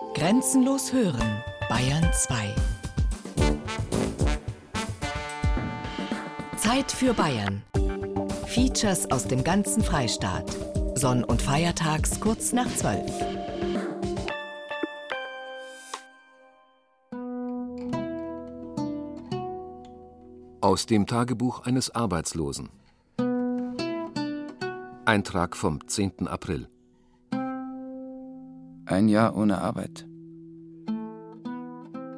Grenzenlos hören, Bayern 2. Zeit für Bayern. Features aus dem ganzen Freistaat. Sonn- und Feiertags kurz nach 12. Aus dem Tagebuch eines Arbeitslosen. Eintrag vom 10. April. Ein Jahr ohne Arbeit.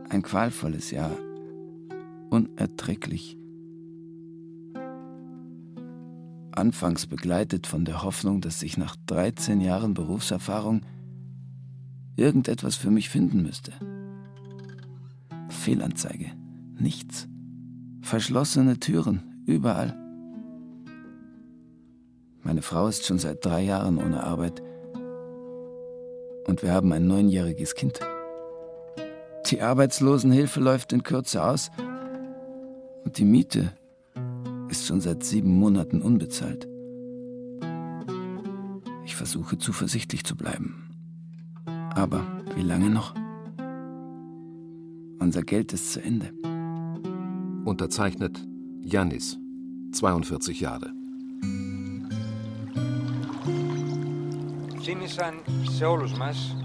Ein qualvolles Jahr. Unerträglich. Anfangs begleitet von der Hoffnung, dass sich nach 13 Jahren Berufserfahrung irgendetwas für mich finden müsste. Fehlanzeige. Nichts. Verschlossene Türen. Überall. Meine Frau ist schon seit drei Jahren ohne Arbeit und wir haben ein neunjähriges Kind. Die Arbeitslosenhilfe läuft in Kürze aus und die Miete ist schon seit sieben Monaten unbezahlt. Ich versuche zuversichtlich zu bleiben. Aber wie lange noch? Unser Geld ist zu Ende. Unterzeichnet Janis, 42 Jahre. Θύμισαν σε όλους μας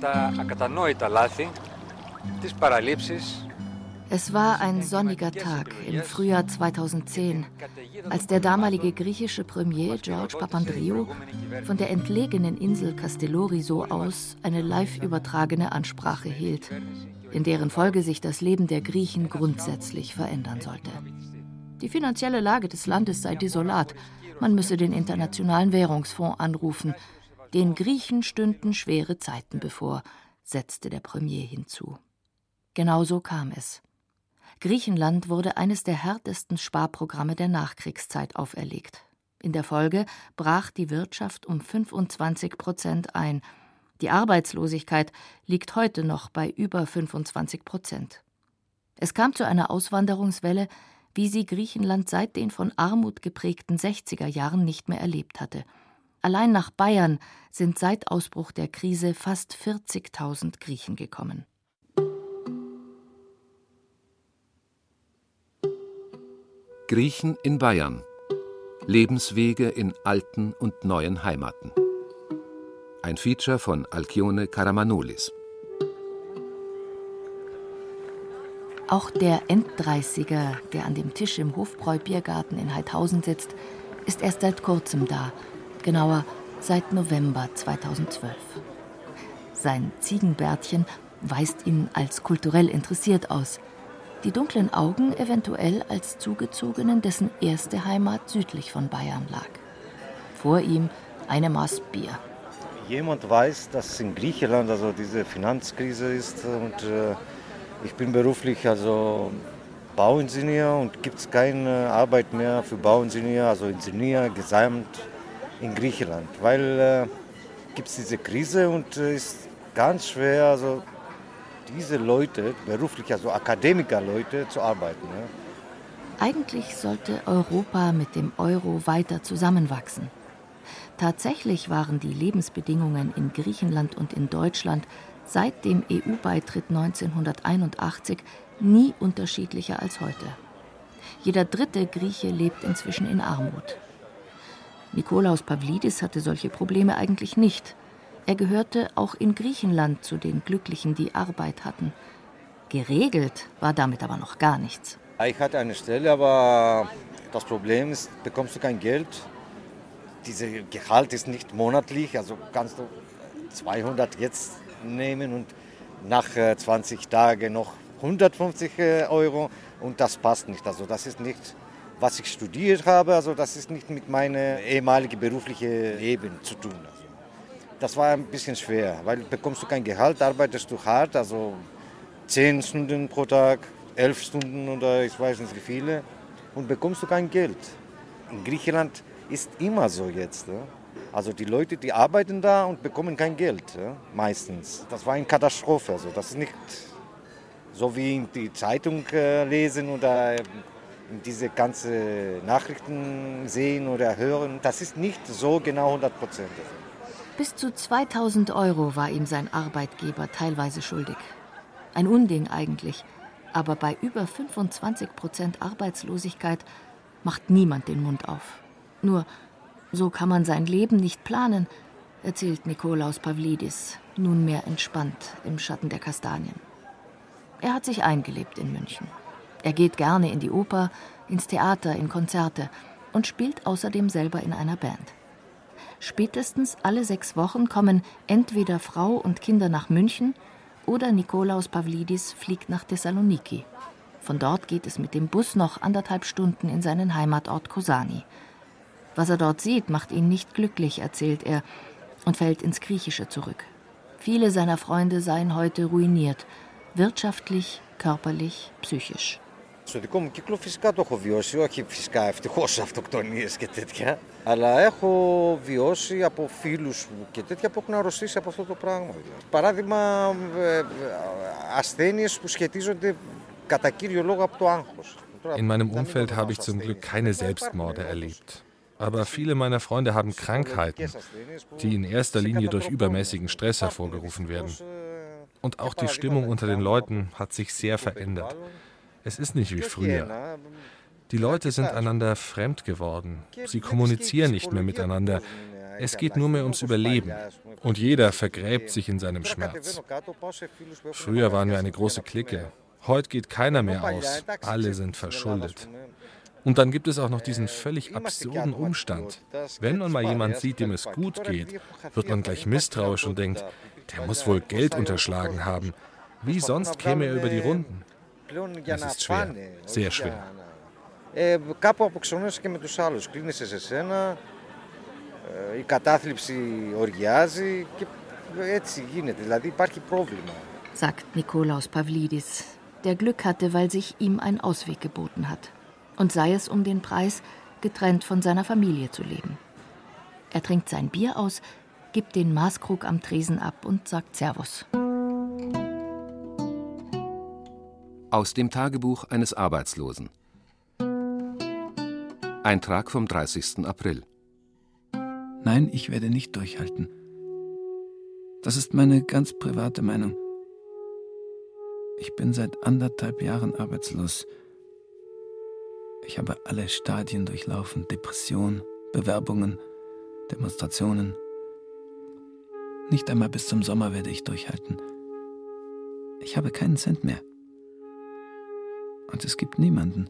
τα ακατανόητα λάθη, τις παραλήψεις Es war ein sonniger Tag im Frühjahr 2010, als der damalige griechische Premier George Papandreou von der entlegenen Insel Castelloriso aus eine live übertragene Ansprache hielt, in deren Folge sich das Leben der Griechen grundsätzlich verändern sollte. Die finanzielle Lage des Landes sei desolat, man müsse den Internationalen Währungsfonds anrufen, den Griechen stünden schwere Zeiten bevor, setzte der Premier hinzu. Genauso kam es. Griechenland wurde eines der härtesten Sparprogramme der Nachkriegszeit auferlegt. In der Folge brach die Wirtschaft um 25 Prozent ein. Die Arbeitslosigkeit liegt heute noch bei über 25 Prozent. Es kam zu einer Auswanderungswelle, wie sie Griechenland seit den von Armut geprägten 60er Jahren nicht mehr erlebt hatte. Allein nach Bayern sind seit Ausbruch der Krise fast 40.000 Griechen gekommen. Griechen in Bayern. Lebenswege in alten und neuen Heimaten. Ein Feature von Alkione Karamanoulis. Auch der Enddreißiger, der an dem Tisch im Hofbräu-Biergarten in Heidhausen sitzt, ist erst seit kurzem da, genauer seit November 2012. Sein Ziegenbärtchen weist ihn als kulturell interessiert aus – die dunklen Augen eventuell als Zugezogenen, dessen erste Heimat südlich von Bayern lag. Vor ihm eine Maß Bier. Jemand weiß, dass in Griechenland also diese Finanzkrise ist und äh, ich bin beruflich also Bauingenieur und gibt es keine Arbeit mehr für Bauingenieur, also Ingenieur gesamt in Griechenland, weil äh, gibt es diese Krise und äh, ist ganz schwer also diese Leute, beruflich, also Akademikerleute, zu arbeiten. Ne? Eigentlich sollte Europa mit dem Euro weiter zusammenwachsen. Tatsächlich waren die Lebensbedingungen in Griechenland und in Deutschland seit dem EU-Beitritt 1981 nie unterschiedlicher als heute. Jeder dritte Grieche lebt inzwischen in Armut. Nikolaus Pavlidis hatte solche Probleme eigentlich nicht. Er gehörte auch in Griechenland zu den Glücklichen, die Arbeit hatten. Geregelt war damit aber noch gar nichts. Ich hatte eine Stelle, aber das Problem ist, bekommst du kein Geld. Dieses Gehalt ist nicht monatlich, also kannst du 200 jetzt nehmen und nach 20 äh, Tagen noch 150 äh, Euro und das passt nicht. Also das ist nicht, was ich studiert habe, also das ist nicht mit meinem ehemaligen beruflichen Leben zu tun. Das war ein bisschen schwer, weil bekommst du kein Gehalt, arbeitest du hart, also 10 Stunden pro Tag, 11 Stunden oder ich weiß nicht wie viele und bekommst du kein Geld. In Griechenland ist immer so jetzt. Also die Leute, die arbeiten da und bekommen kein Geld, meistens. Das war eine Katastrophe. Also das ist nicht so wie in die Zeitung äh, lesen oder diese ganzen Nachrichten sehen oder hören. Das ist nicht so genau 100 Prozent. Bis zu 2000 Euro war ihm sein Arbeitgeber teilweise schuldig. Ein Unding eigentlich, aber bei über 25 Prozent Arbeitslosigkeit macht niemand den Mund auf. Nur, so kann man sein Leben nicht planen, erzählt Nikolaus Pavlidis, nunmehr entspannt im Schatten der Kastanien. Er hat sich eingelebt in München. Er geht gerne in die Oper, ins Theater, in Konzerte und spielt außerdem selber in einer Band. Spätestens alle sechs Wochen kommen entweder Frau und Kinder nach München oder Nikolaus Pavlidis fliegt nach Thessaloniki. Von dort geht es mit dem Bus noch anderthalb Stunden in seinen Heimatort Kosani. Was er dort sieht, macht ihn nicht glücklich, erzählt er, und fällt ins Griechische zurück. Viele seiner Freunde seien heute ruiniert, wirtschaftlich, körperlich, psychisch. Στο δικό μου κύκλο φυσικά το έχω βιώσει, όχι φυσικά ευτυχώς αυτοκτονίες και τέτοια, αλλά έχω βιώσει από φίλους μου και τέτοια που έχουν αρρωστήσει από αυτό το πράγμα. Παράδειγμα, ασθένειες που σχετίζονται κατά κύριο λόγο από το άγχος. In meinem Umfeld habe ich zum Glück keine Selbstmorde erlebt. Aber viele meiner Freunde haben Krankheiten, die in erster Linie durch übermäßigen Stress hervorgerufen werden. Und auch die Stimmung unter den Leuten hat sich sehr verändert. Es ist nicht wie früher. Die Leute sind einander fremd geworden. Sie kommunizieren nicht mehr miteinander. Es geht nur mehr ums Überleben. Und jeder vergräbt sich in seinem Schmerz. Früher waren wir eine große Clique. Heute geht keiner mehr aus. Alle sind verschuldet. Und dann gibt es auch noch diesen völlig absurden Umstand. Wenn man mal jemand sieht, dem es gut geht, wird man gleich misstrauisch und denkt, der muss wohl Geld unterschlagen haben. Wie sonst käme er über die Runden? Es ist schwer, sehr schwer. Κάπου αποξενώνεσαι και με τους άλλους. Κλείνεσαι σε σένα, η κατάθλιψη οργιάζει και έτσι γίνεται. Δηλαδή υπάρχει πρόβλημα. Sagt Nikolaus Pavlidis, der Glück hatte, weil sich ihm ein Ausweg geboten hat und sei es um den Preis, getrennt von seiner Familie zu leben. Er trinkt sein Bier aus, gibt den Maßkrug am Tresen ab und sagt Servus. Aus dem Tagebuch eines Arbeitslosen. Eintrag vom 30. April. Nein, ich werde nicht durchhalten. Das ist meine ganz private Meinung. Ich bin seit anderthalb Jahren arbeitslos. Ich habe alle Stadien durchlaufen, Depression, Bewerbungen, Demonstrationen. Nicht einmal bis zum Sommer werde ich durchhalten. Ich habe keinen Cent mehr. Und es gibt niemanden,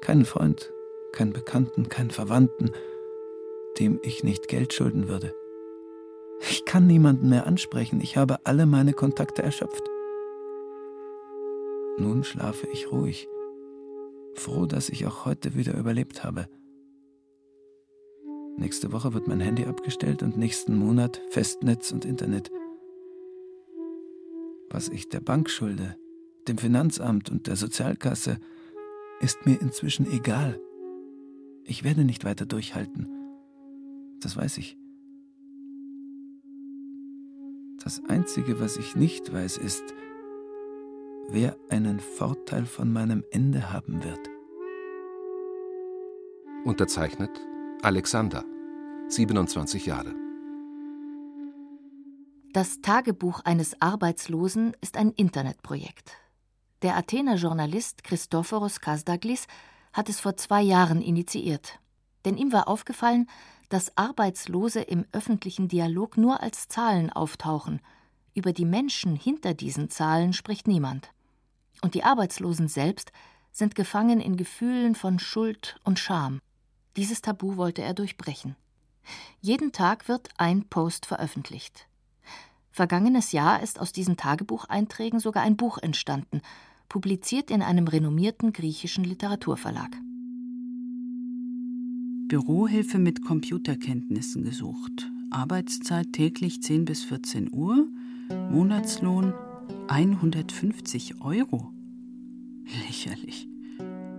keinen Freund, keinen Bekannten, keinen Verwandten, dem ich nicht Geld schulden würde. Ich kann niemanden mehr ansprechen, ich habe alle meine Kontakte erschöpft. Nun schlafe ich ruhig froh, dass ich auch heute wieder überlebt habe. Nächste Woche wird mein Handy abgestellt und nächsten Monat Festnetz und Internet. Was ich der Bank schulde, dem Finanzamt und der Sozialkasse, ist mir inzwischen egal. Ich werde nicht weiter durchhalten. Das weiß ich. Das Einzige, was ich nicht weiß, ist, wer einen Vorteil von meinem Ende haben wird. Unterzeichnet Alexander, 27 Jahre. Das Tagebuch eines Arbeitslosen ist ein Internetprojekt. Der Athener Journalist Christoforos Kasdaglis hat es vor zwei Jahren initiiert. Denn ihm war aufgefallen, dass Arbeitslose im öffentlichen Dialog nur als Zahlen auftauchen. Über die Menschen hinter diesen Zahlen spricht niemand. Und die Arbeitslosen selbst sind gefangen in Gefühlen von Schuld und Scham. Dieses Tabu wollte er durchbrechen. Jeden Tag wird ein Post veröffentlicht. Vergangenes Jahr ist aus diesen Tagebucheinträgen sogar ein Buch entstanden, publiziert in einem renommierten griechischen Literaturverlag. Bürohilfe mit Computerkenntnissen gesucht. Arbeitszeit täglich 10 bis 14 Uhr. Monatslohn 150 Euro. Lächerlich.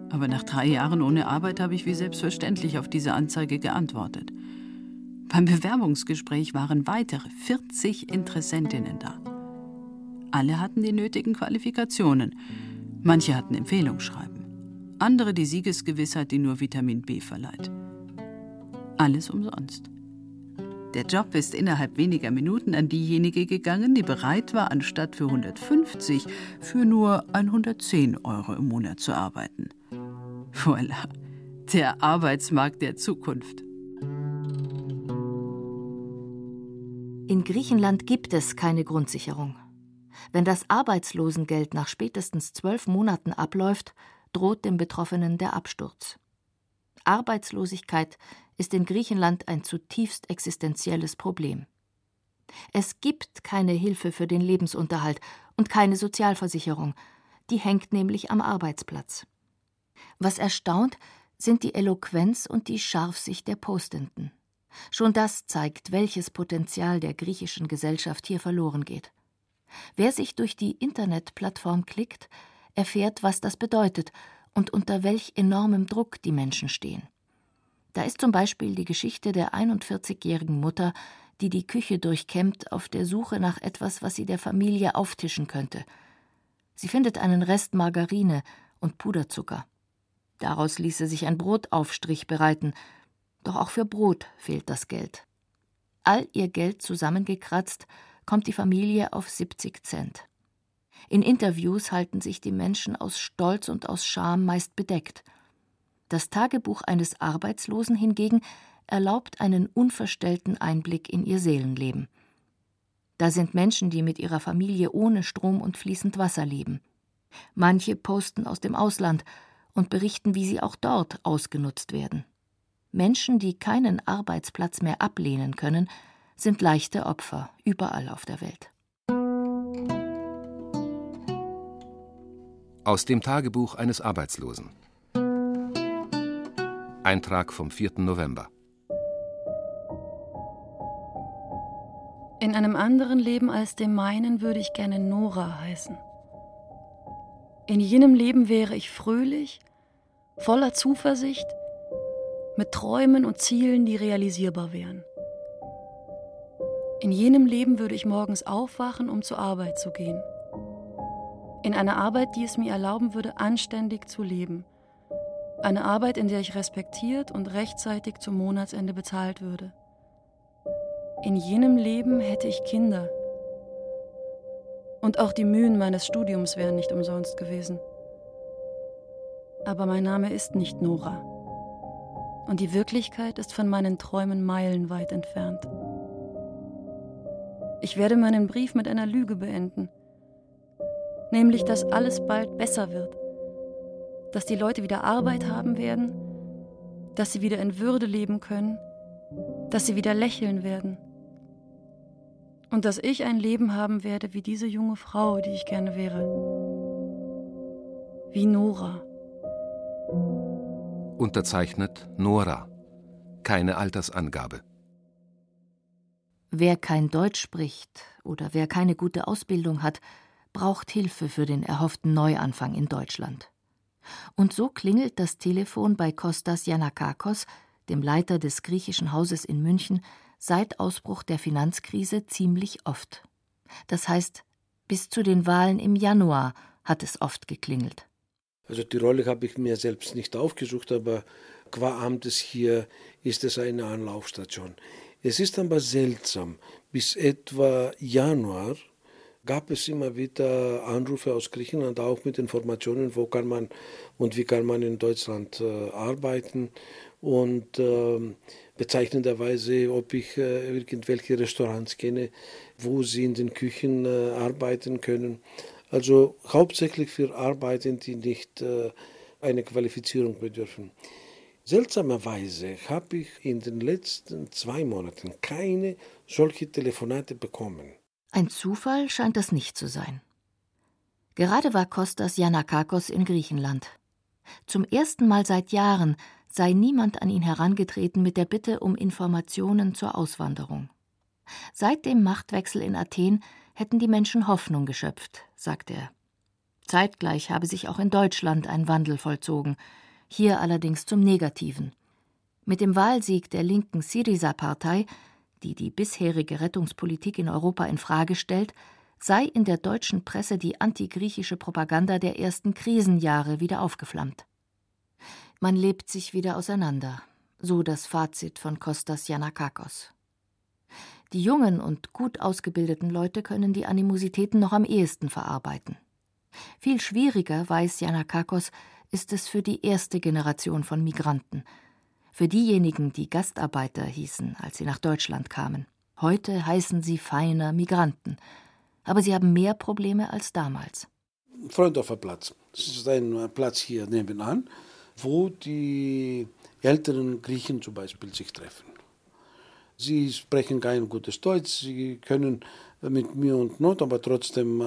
Aber nach drei Jahren ohne Arbeit habe ich wie selbstverständlich auf diese Anzeige geantwortet. Beim Bewerbungsgespräch waren weitere 40 Interessentinnen da. Alle hatten die nötigen Qualifikationen. Manche hatten Empfehlungsschreiben. Andere die Siegesgewissheit, die nur Vitamin B verleiht. Alles umsonst. Der Job ist innerhalb weniger Minuten an diejenige gegangen, die bereit war, anstatt für 150 für nur 110 Euro im Monat zu arbeiten. Voilà, der Arbeitsmarkt der Zukunft. In Griechenland gibt es keine Grundsicherung. Wenn das Arbeitslosengeld nach spätestens zwölf Monaten abläuft, droht dem Betroffenen der Absturz. Arbeitslosigkeit ist in Griechenland ein zutiefst existenzielles Problem. Es gibt keine Hilfe für den Lebensunterhalt und keine Sozialversicherung, die hängt nämlich am Arbeitsplatz. Was erstaunt, sind die Eloquenz und die Scharfsicht der Postenden. Schon das zeigt, welches Potenzial der griechischen Gesellschaft hier verloren geht. Wer sich durch die Internetplattform klickt, erfährt, was das bedeutet und unter welch enormem Druck die Menschen stehen. Da ist zum Beispiel die Geschichte der 41-jährigen Mutter, die die Küche durchkämmt auf der Suche nach etwas, was sie der Familie auftischen könnte. Sie findet einen Rest Margarine und Puderzucker. Daraus ließe sich ein Brotaufstrich bereiten, doch auch für Brot fehlt das Geld. All ihr Geld zusammengekratzt, kommt die Familie auf 70 Cent. In Interviews halten sich die Menschen aus Stolz und aus Scham meist bedeckt. Das Tagebuch eines Arbeitslosen hingegen erlaubt einen unverstellten Einblick in ihr Seelenleben. Da sind Menschen, die mit ihrer Familie ohne Strom und fließend Wasser leben. Manche posten aus dem Ausland und berichten, wie sie auch dort ausgenutzt werden. Menschen, die keinen Arbeitsplatz mehr ablehnen können, sind leichte Opfer überall auf der Welt. Aus dem Tagebuch eines Arbeitslosen. Eintrag vom 4. November. In einem anderen Leben als dem meinen würde ich gerne Nora heißen. In jenem Leben wäre ich fröhlich, voller Zuversicht, mit Träumen und Zielen, die realisierbar wären. In jenem Leben würde ich morgens aufwachen, um zur Arbeit zu gehen. In einer Arbeit, die es mir erlauben würde, anständig zu leben. Eine Arbeit, in der ich respektiert und rechtzeitig zum Monatsende bezahlt würde. In jenem Leben hätte ich Kinder. Und auch die Mühen meines Studiums wären nicht umsonst gewesen. Aber mein Name ist nicht Nora. Und die Wirklichkeit ist von meinen Träumen meilenweit entfernt. Ich werde meinen Brief mit einer Lüge beenden, nämlich dass alles bald besser wird, dass die Leute wieder Arbeit haben werden, dass sie wieder in Würde leben können, dass sie wieder lächeln werden. Und dass ich ein Leben haben werde wie diese junge Frau, die ich gerne wäre, wie Nora. Unterzeichnet Nora. Keine Altersangabe. Wer kein Deutsch spricht oder wer keine gute Ausbildung hat, braucht Hilfe für den erhofften Neuanfang in Deutschland. Und so klingelt das Telefon bei Kostas Yanakakos, dem Leiter des griechischen Hauses in München, seit Ausbruch der Finanzkrise ziemlich oft. Das heißt, bis zu den Wahlen im Januar hat es oft geklingelt. Also die Rolle habe ich mir selbst nicht aufgesucht, aber qua Amtes hier ist es eine Anlaufstation. Es ist aber seltsam. Bis etwa Januar gab es immer wieder Anrufe aus Griechenland, auch mit Informationen, wo kann man und wie kann man in Deutschland äh, arbeiten. Und äh, bezeichnenderweise, ob ich äh, irgendwelche Restaurants kenne, wo sie in den Küchen äh, arbeiten können. Also hauptsächlich für Arbeiten, die nicht äh, eine Qualifizierung bedürfen. Seltsamerweise habe ich in den letzten zwei Monaten keine solche Telefonate bekommen. Ein Zufall scheint das nicht zu sein. Gerade war Kostas Janakakos in Griechenland. Zum ersten Mal seit Jahren sei niemand an ihn herangetreten mit der Bitte um Informationen zur Auswanderung. Seit dem Machtwechsel in Athen hätten die Menschen Hoffnung geschöpft, sagt er. Zeitgleich habe sich auch in Deutschland ein Wandel vollzogen hier allerdings zum Negativen. Mit dem Wahlsieg der linken Syriza-Partei, die die bisherige Rettungspolitik in Europa in Frage stellt, sei in der deutschen Presse die antigriechische Propaganda der ersten Krisenjahre wieder aufgeflammt. Man lebt sich wieder auseinander, so das Fazit von Kostas Janakakos. Die jungen und gut ausgebildeten Leute können die Animositäten noch am ehesten verarbeiten. Viel schwieriger, weiß Janakakos, ist es für die erste Generation von Migranten, für diejenigen, die Gastarbeiter hießen, als sie nach Deutschland kamen. Heute heißen sie feiner Migranten, aber sie haben mehr Probleme als damals. Freundorfer Platz. Das ist ein Platz hier nebenan, wo die älteren Griechen zum Beispiel sich treffen. Sie sprechen kein gutes Deutsch, sie können mit mir und Not, aber trotzdem äh,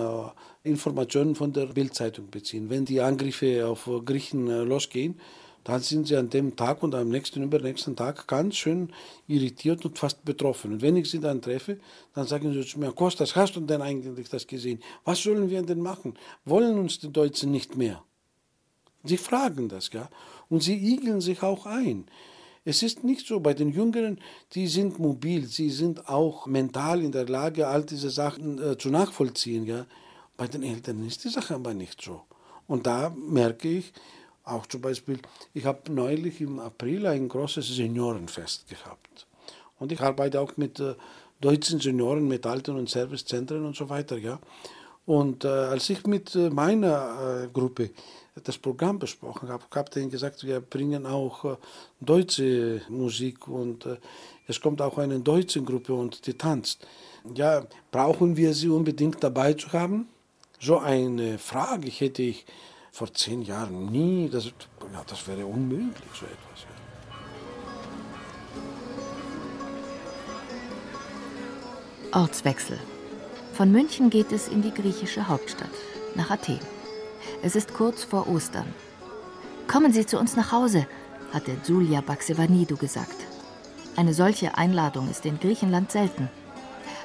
Informationen von der Bildzeitung beziehen. Wenn die Angriffe auf Griechen äh, losgehen, dann sind sie an dem Tag und am nächsten, übernächsten Tag ganz schön irritiert und fast betroffen. Und wenn ich sie dann treffe, dann sagen sie zu mir, Kostas, hast du denn eigentlich das gesehen? Was sollen wir denn machen? Wollen uns die Deutschen nicht mehr? Sie fragen das, ja. Und sie igeln sich auch ein. Es ist nicht so, bei den Jüngeren, die sind mobil, sie sind auch mental in der Lage, all diese Sachen äh, zu nachvollziehen. Ja? Bei den Eltern ist die Sache aber nicht so. Und da merke ich, auch zum Beispiel, ich habe neulich im April ein großes Seniorenfest gehabt. Und ich arbeite auch mit äh, deutschen Senioren, mit Alten- und Servicezentren und so weiter. Ja? Und äh, als ich mit äh, meiner äh, Gruppe das Programm besprochen habe, habe ich ihnen gesagt, wir bringen auch äh, deutsche Musik und äh, es kommt auch eine deutsche Gruppe und die tanzt. Ja, brauchen wir sie unbedingt dabei zu haben? So eine Frage hätte ich vor zehn Jahren nie, das, ja, das wäre unmöglich, so etwas. Ja. Ortswechsel. Von München geht es in die griechische Hauptstadt, nach Athen. Es ist kurz vor Ostern. Kommen Sie zu uns nach Hause, hatte Julia Baxevanidou gesagt. Eine solche Einladung ist in Griechenland selten.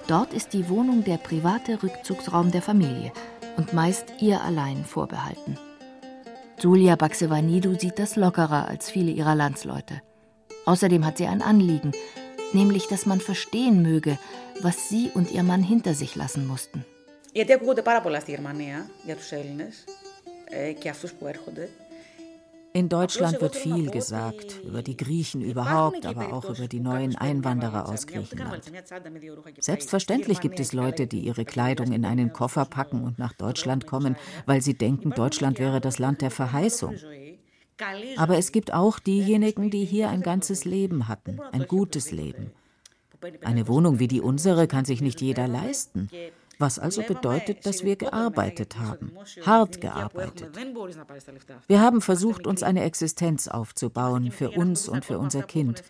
Dort ist die Wohnung der private Rückzugsraum der Familie und meist ihr allein vorbehalten. Julia Baxevanidou sieht das lockerer als viele ihrer Landsleute. Außerdem hat sie ein Anliegen, nämlich dass man verstehen möge, was sie und ihr Mann hinter sich lassen mussten. Γιατί ακούγονται πάρα πολλά στη Γερμανία για τους Έλληνες In Deutschland wird viel gesagt über die Griechen überhaupt, aber auch über die neuen Einwanderer aus Griechenland. Selbstverständlich gibt es Leute, die ihre Kleidung in einen Koffer packen und nach Deutschland kommen, weil sie denken, Deutschland wäre das Land der Verheißung. Aber es gibt auch diejenigen, die hier ein ganzes Leben hatten, ein gutes Leben. Eine Wohnung wie die unsere kann sich nicht jeder leisten was also bedeutet, dass wir gearbeitet haben, hart gearbeitet. Wir haben versucht, uns eine Existenz aufzubauen für uns und für unser Kind.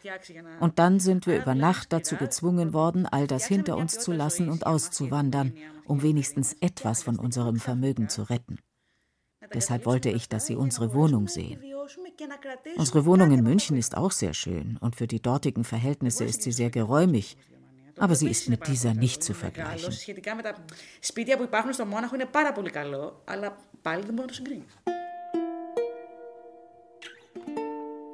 Und dann sind wir über Nacht dazu gezwungen worden, all das hinter uns zu lassen und auszuwandern, um wenigstens etwas von unserem Vermögen zu retten. Deshalb wollte ich, dass Sie unsere Wohnung sehen. Unsere Wohnung in München ist auch sehr schön und für die dortigen Verhältnisse ist sie sehr geräumig aber sie ist mit dieser nicht zu vergleichen.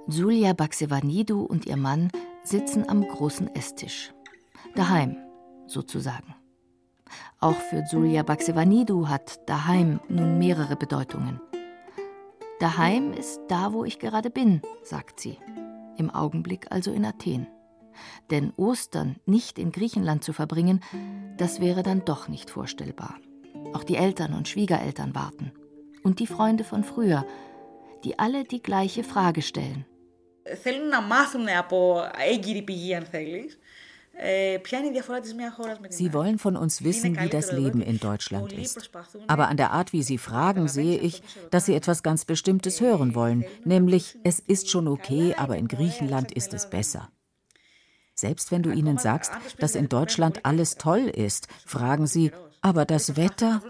Julia Baxevanidou und ihr Mann sitzen am großen Esstisch. Daheim, sozusagen. Auch für Julia Baxevanidou hat daheim nun mehrere Bedeutungen. Daheim ist da, wo ich gerade bin, sagt sie. Im Augenblick also in Athen. Denn Ostern nicht in Griechenland zu verbringen, das wäre dann doch nicht vorstellbar. Auch die Eltern und Schwiegereltern warten. Und die Freunde von früher, die alle die gleiche Frage stellen. Sie wollen von uns wissen, wie das Leben in Deutschland ist. Aber an der Art, wie Sie fragen, sehe ich, dass Sie etwas ganz Bestimmtes hören wollen, nämlich es ist schon okay, aber in Griechenland ist es besser. Selbst wenn du ihnen sagst, dass in Deutschland alles toll ist, fragen sie, aber das Wetter?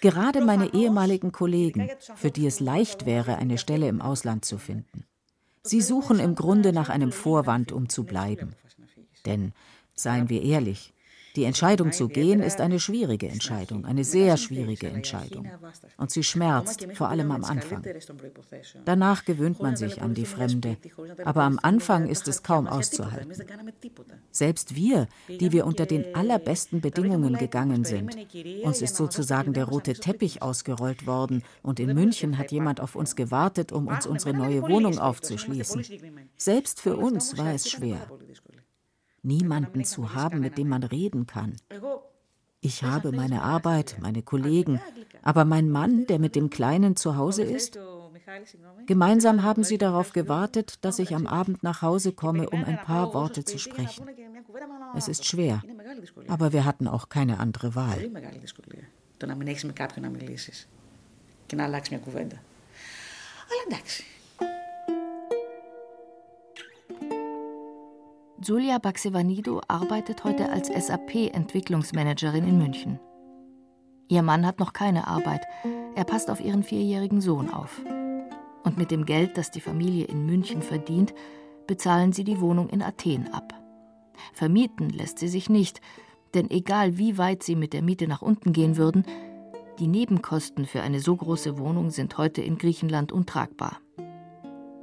Gerade meine ehemaligen Kollegen, für die es leicht wäre, eine Stelle im Ausland zu finden. Sie suchen im Grunde nach einem Vorwand, um zu bleiben. Denn, seien wir ehrlich, die Entscheidung zu gehen ist eine schwierige Entscheidung, eine sehr schwierige Entscheidung. Und sie schmerzt, vor allem am Anfang. Danach gewöhnt man sich an die Fremde, aber am Anfang ist es kaum auszuhalten. Selbst wir, die wir unter den allerbesten Bedingungen gegangen sind, uns ist sozusagen der rote Teppich ausgerollt worden und in München hat jemand auf uns gewartet, um uns unsere neue Wohnung aufzuschließen. Selbst für uns war es schwer. Niemanden zu haben, mit dem man reden kann. Ich habe meine Arbeit, meine Kollegen, aber mein Mann, der mit dem Kleinen zu Hause ist, Gemeinsam haben sie darauf gewartet, dass ich am Abend nach Hause komme, um ein paar Worte zu sprechen. Es ist schwer, aber wir hatten auch keine andere Wahl. Julia Baxevanido arbeitet heute als SAP-Entwicklungsmanagerin in München. Ihr Mann hat noch keine Arbeit. Er passt auf ihren vierjährigen Sohn auf. Und mit dem Geld, das die Familie in München verdient, bezahlen sie die Wohnung in Athen ab. Vermieten lässt sie sich nicht, denn egal wie weit sie mit der Miete nach unten gehen würden, die Nebenkosten für eine so große Wohnung sind heute in Griechenland untragbar.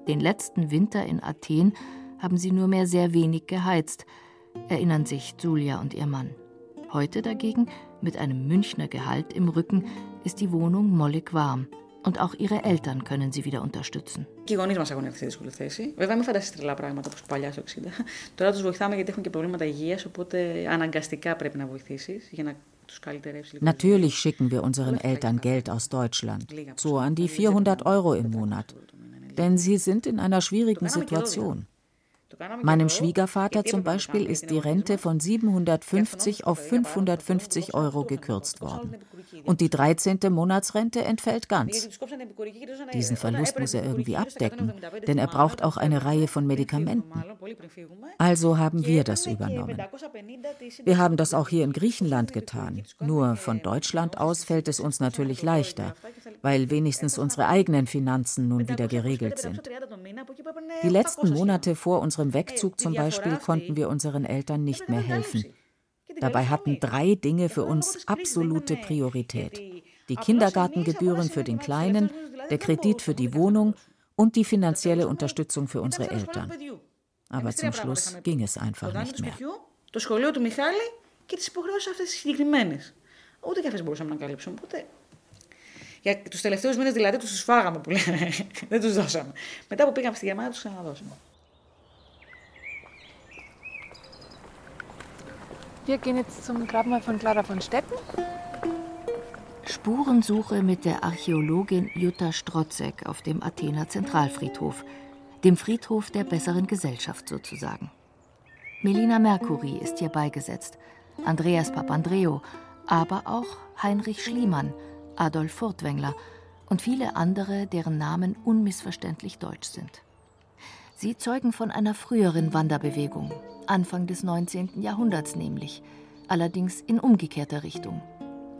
Den letzten Winter in Athen haben sie nur mehr sehr wenig geheizt, erinnern sich Julia und ihr Mann. Heute dagegen, mit einem Münchner Gehalt im Rücken, ist die Wohnung mollig warm. Und auch ihre Eltern können sie wieder unterstützen. Και οι γονεί μα έχουν έρθει σε δύσκολη θέση. Βέβαια, μην φανταστείτε τρελά πράγματα όπω παλιά στο 60. Τώρα του βοηθάμε γιατί έχουν και προβλήματα υγεία, οπότε αναγκαστικά πρέπει να βοηθήσει για να Natürlich schicken wir unseren Eltern Geld aus Deutschland, so an die 400 Euro im Monat. Denn sie sind in einer schwierigen Situation. Meinem Schwiegervater zum Beispiel ist die Rente von 750 auf 550 Euro gekürzt worden. Und die 13. Monatsrente entfällt ganz. Diesen Verlust muss er irgendwie abdecken, denn er braucht auch eine Reihe von Medikamenten. Also haben wir das übernommen. Wir haben das auch hier in Griechenland getan. Nur von Deutschland aus fällt es uns natürlich leichter, weil wenigstens unsere eigenen Finanzen nun wieder geregelt sind. Die letzten Monate vor unserem Wegzug zum Beispiel konnten wir unseren Eltern nicht mehr helfen. Dabei hatten drei Dinge für uns absolute Priorität. Die Kindergartengebühren für den Kleinen, der Kredit für die Wohnung und die finanzielle Unterstützung für unsere Eltern. Aber zum Schluss ging es einfach nicht mehr. Το σχολείο του Μιχάλη και τις υποχρεώσεις αυτές τις συγκεκριμένες. Ούτε και αυτές μπορούσαμε να καλύψουμε ποτέ. Για τους τελευταίους μήνες δηλαδή τους φάγαμε που λένε. Δεν τους δώσαμε. Μετά που πήγαμε στη Γερμανία τους ξαναδώσαμε. Wir gehen jetzt zum Grabmal von Clara von Stetten. Spurensuche mit der Archäologin Jutta Strotzek auf dem Athener Zentralfriedhof, dem Friedhof der besseren Gesellschaft sozusagen. Melina Mercury ist hier beigesetzt, Andreas Papandreou, aber auch Heinrich Schliemann, Adolf Furtwängler und viele andere, deren Namen unmissverständlich deutsch sind. Sie zeugen von einer früheren Wanderbewegung, Anfang des 19. Jahrhunderts nämlich, allerdings in umgekehrter Richtung.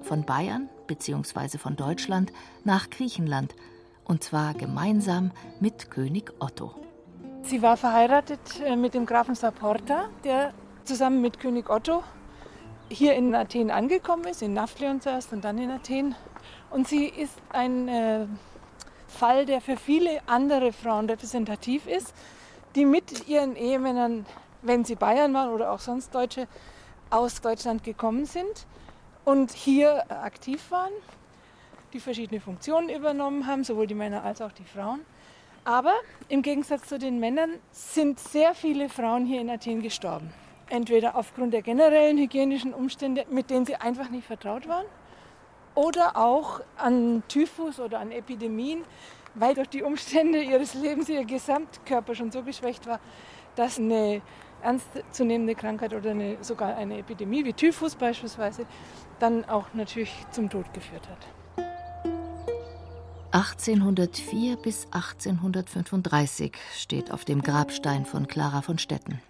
Von Bayern bzw. von Deutschland nach Griechenland, und zwar gemeinsam mit König Otto. Sie war verheiratet äh, mit dem Grafen Saporta, der zusammen mit König Otto hier in Athen angekommen ist, in Nafplion zuerst und dann in Athen. Und sie ist ein äh, Fall, der für viele andere Frauen repräsentativ ist, die mit ihren Ehemännern, wenn sie Bayern waren oder auch sonst Deutsche, aus Deutschland gekommen sind und hier aktiv waren, die verschiedene Funktionen übernommen haben, sowohl die Männer als auch die Frauen. Aber im Gegensatz zu den Männern sind sehr viele Frauen hier in Athen gestorben. Entweder aufgrund der generellen hygienischen Umstände, mit denen sie einfach nicht vertraut waren, oder auch an Typhus oder an Epidemien, weil durch die Umstände ihres Lebens ihr Gesamtkörper schon so geschwächt war, dass eine ernstzunehmende Krankheit oder eine, sogar eine Epidemie wie Typhus beispielsweise dann auch natürlich zum Tod geführt hat. 1804 bis 1835 steht auf dem Grabstein von Clara von Stetten.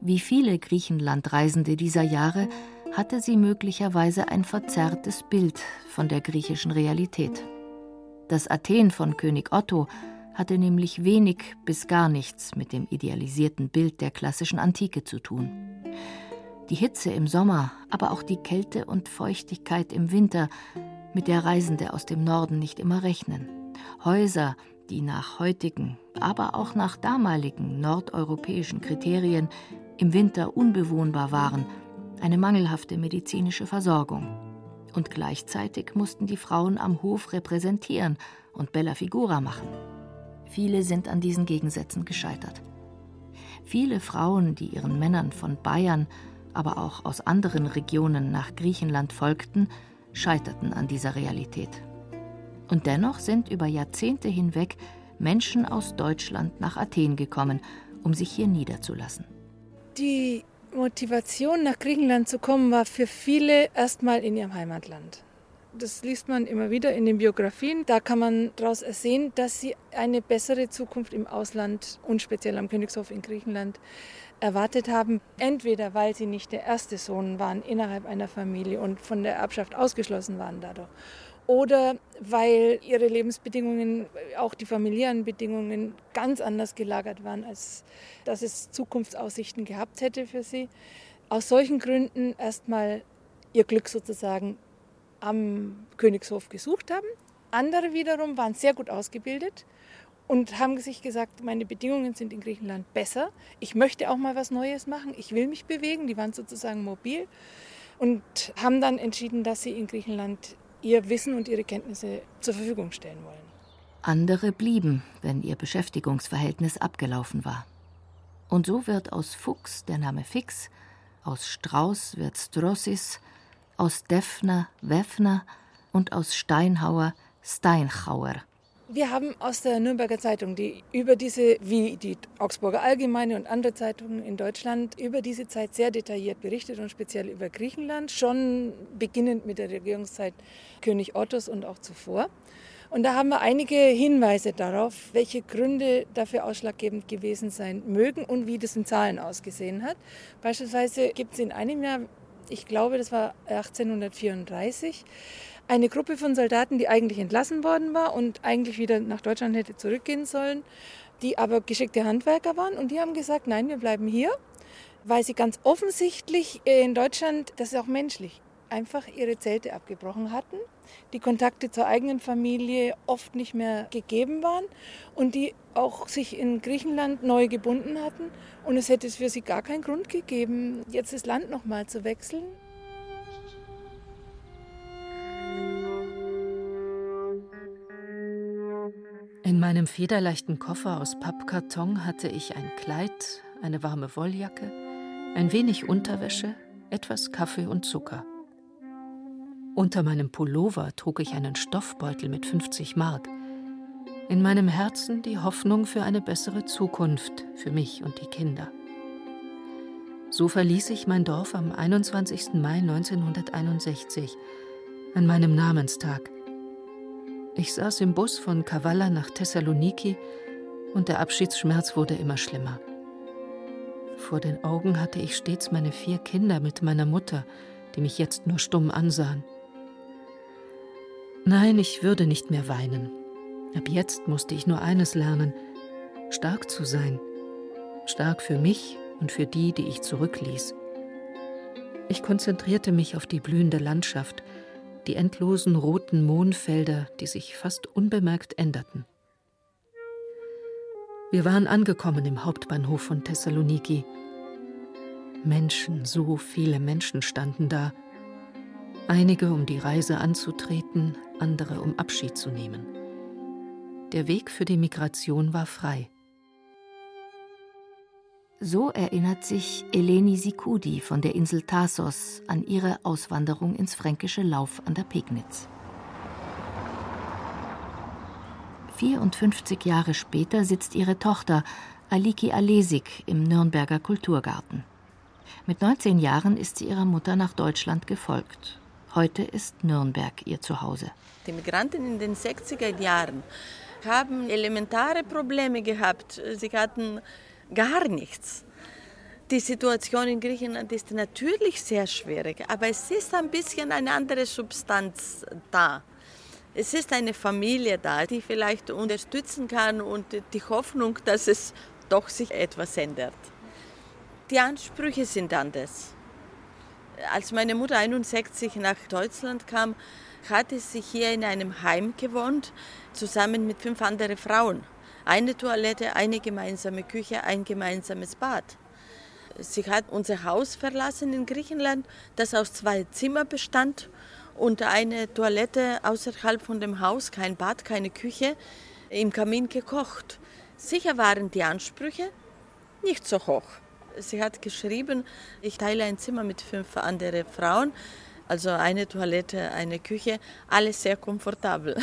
Wie viele Griechenlandreisende dieser Jahre hatte sie möglicherweise ein verzerrtes Bild von der griechischen Realität. Das Athen von König Otto hatte nämlich wenig bis gar nichts mit dem idealisierten Bild der klassischen Antike zu tun. Die Hitze im Sommer, aber auch die Kälte und Feuchtigkeit im Winter, mit der Reisende aus dem Norden nicht immer rechnen. Häuser, die nach heutigen, aber auch nach damaligen nordeuropäischen Kriterien im Winter unbewohnbar waren eine mangelhafte medizinische Versorgung. Und gleichzeitig mussten die Frauen am Hof repräsentieren und Bella Figura machen. Viele sind an diesen Gegensätzen gescheitert. Viele Frauen, die ihren Männern von Bayern, aber auch aus anderen Regionen nach Griechenland folgten, scheiterten an dieser Realität. Und dennoch sind über Jahrzehnte hinweg Menschen aus Deutschland nach Athen gekommen, um sich hier niederzulassen. Die Motivation, nach Griechenland zu kommen, war für viele erstmal in ihrem Heimatland. Das liest man immer wieder in den Biografien. Da kann man daraus ersehen, dass sie eine bessere Zukunft im Ausland und speziell am Königshof in Griechenland erwartet haben. Entweder weil sie nicht der erste Sohn waren innerhalb einer Familie und von der Erbschaft ausgeschlossen waren dadurch. Oder weil ihre Lebensbedingungen, auch die familiären Bedingungen, ganz anders gelagert waren, als dass es Zukunftsaussichten gehabt hätte für sie. Aus solchen Gründen erstmal ihr Glück sozusagen am Königshof gesucht haben. Andere wiederum waren sehr gut ausgebildet und haben sich gesagt, meine Bedingungen sind in Griechenland besser. Ich möchte auch mal was Neues machen. Ich will mich bewegen. Die waren sozusagen mobil und haben dann entschieden, dass sie in Griechenland ihr Wissen und ihre Kenntnisse zur Verfügung stellen wollen. Andere blieben, wenn ihr Beschäftigungsverhältnis abgelaufen war. Und so wird aus Fuchs der Name Fix, aus Strauß wird Strossis, aus Defner Wefner und aus Steinhauer Steinhauer. Wir haben aus der Nürnberger Zeitung, die über diese, wie die Augsburger Allgemeine und andere Zeitungen in Deutschland, über diese Zeit sehr detailliert berichtet und speziell über Griechenland, schon beginnend mit der Regierungszeit König Ottos und auch zuvor. Und da haben wir einige Hinweise darauf, welche Gründe dafür ausschlaggebend gewesen sein mögen und wie das in Zahlen ausgesehen hat. Beispielsweise gibt es in einem Jahr, ich glaube, das war 1834, eine Gruppe von Soldaten, die eigentlich entlassen worden war und eigentlich wieder nach Deutschland hätte zurückgehen sollen, die aber geschickte Handwerker waren. Und die haben gesagt, nein, wir bleiben hier, weil sie ganz offensichtlich in Deutschland, das ist auch menschlich, einfach ihre Zelte abgebrochen hatten, die Kontakte zur eigenen Familie oft nicht mehr gegeben waren und die auch sich in Griechenland neu gebunden hatten und es hätte für sie gar keinen Grund gegeben, jetzt das Land nochmal zu wechseln. In meinem federleichten Koffer aus Pappkarton hatte ich ein Kleid, eine warme Wolljacke, ein wenig Unterwäsche, etwas Kaffee und Zucker. Unter meinem Pullover trug ich einen Stoffbeutel mit 50 Mark. In meinem Herzen die Hoffnung für eine bessere Zukunft für mich und die Kinder. So verließ ich mein Dorf am 21. Mai 1961, an meinem Namenstag. Ich saß im Bus von Kavala nach Thessaloniki und der Abschiedsschmerz wurde immer schlimmer. Vor den Augen hatte ich stets meine vier Kinder mit meiner Mutter, die mich jetzt nur stumm ansahen. Nein, ich würde nicht mehr weinen. Ab jetzt musste ich nur eines lernen, stark zu sein. Stark für mich und für die, die ich zurückließ. Ich konzentrierte mich auf die blühende Landschaft, die endlosen roten Mohnfelder, die sich fast unbemerkt änderten. Wir waren angekommen im Hauptbahnhof von Thessaloniki. Menschen, so viele Menschen standen da. Einige, um die Reise anzutreten, andere, um Abschied zu nehmen. Der Weg für die Migration war frei. So erinnert sich Eleni Sikudi von der Insel Thasos an ihre Auswanderung ins fränkische Lauf an der Pegnitz. 54 Jahre später sitzt ihre Tochter Aliki Alesik im Nürnberger Kulturgarten. Mit 19 Jahren ist sie ihrer Mutter nach Deutschland gefolgt. Heute ist Nürnberg ihr Zuhause. Die Migranten in den 60er Jahren haben elementare Probleme gehabt. Sie hatten gar nichts. Die Situation in Griechenland ist natürlich sehr schwierig, aber es ist ein bisschen eine andere Substanz da. Es ist eine Familie da, die vielleicht unterstützen kann und die Hoffnung, dass es doch sich etwas ändert. Die Ansprüche sind anders. Als meine Mutter 61 nach Deutschland kam, hatte sie hier in einem Heim gewohnt, zusammen mit fünf anderen Frauen. Eine Toilette, eine gemeinsame Küche, ein gemeinsames Bad. Sie hat unser Haus verlassen in Griechenland, das aus zwei Zimmern bestand und eine Toilette außerhalb von dem Haus, kein Bad, keine Küche, im Kamin gekocht. Sicher waren die Ansprüche nicht so hoch. Sie hat geschrieben, ich teile ein Zimmer mit fünf anderen Frauen, also eine Toilette, eine Küche, alles sehr komfortabel.